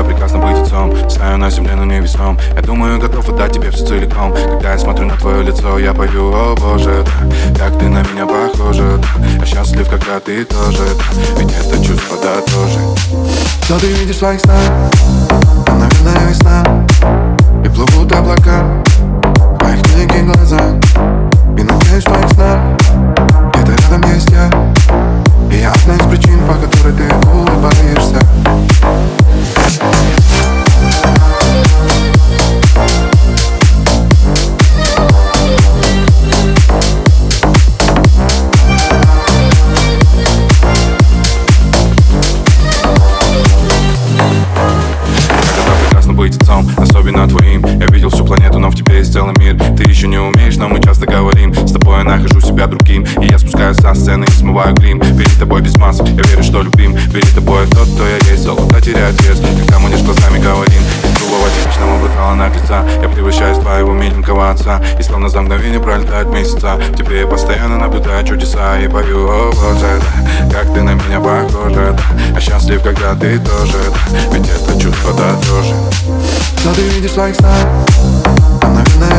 это прекрасно быть отцом Знаю на земле, но не весом. Я думаю, готов отдать тебе все целиком. Когда я смотрю на твое лицо, я пою, о боже, да Как ты на меня похожа, да Я счастлив, когда ты тоже, да Ведь это чувство, да, тоже. Что ты видишь в своих снах? Наверное, весна быть отцом, особенно твоим. Я видел всю планету, но в тебе есть целый мир. Ты еще не умеешь, но мы часто говорим. С тобой я нахожу себя другим. И я спускаюсь со сцены и смываю грим. Перед тобой без масок, я верю, что любим. Перед тобой тот, кто я есть, золото теряет вес. Когда мы лишь глазами говорим Из грубого типичного брутала наглеца. Я превращаюсь в твоего миленького отца. И словно за мгновение пролетают месяца. Тебе я постоянно наблюдаю чудеса И пою, о боже, да Как ты на меня похожа, да. Я счастлив, когда ты тоже, да. Ведь это чувство, да, тоже Что ты видишь в своих снах? Там, наверное,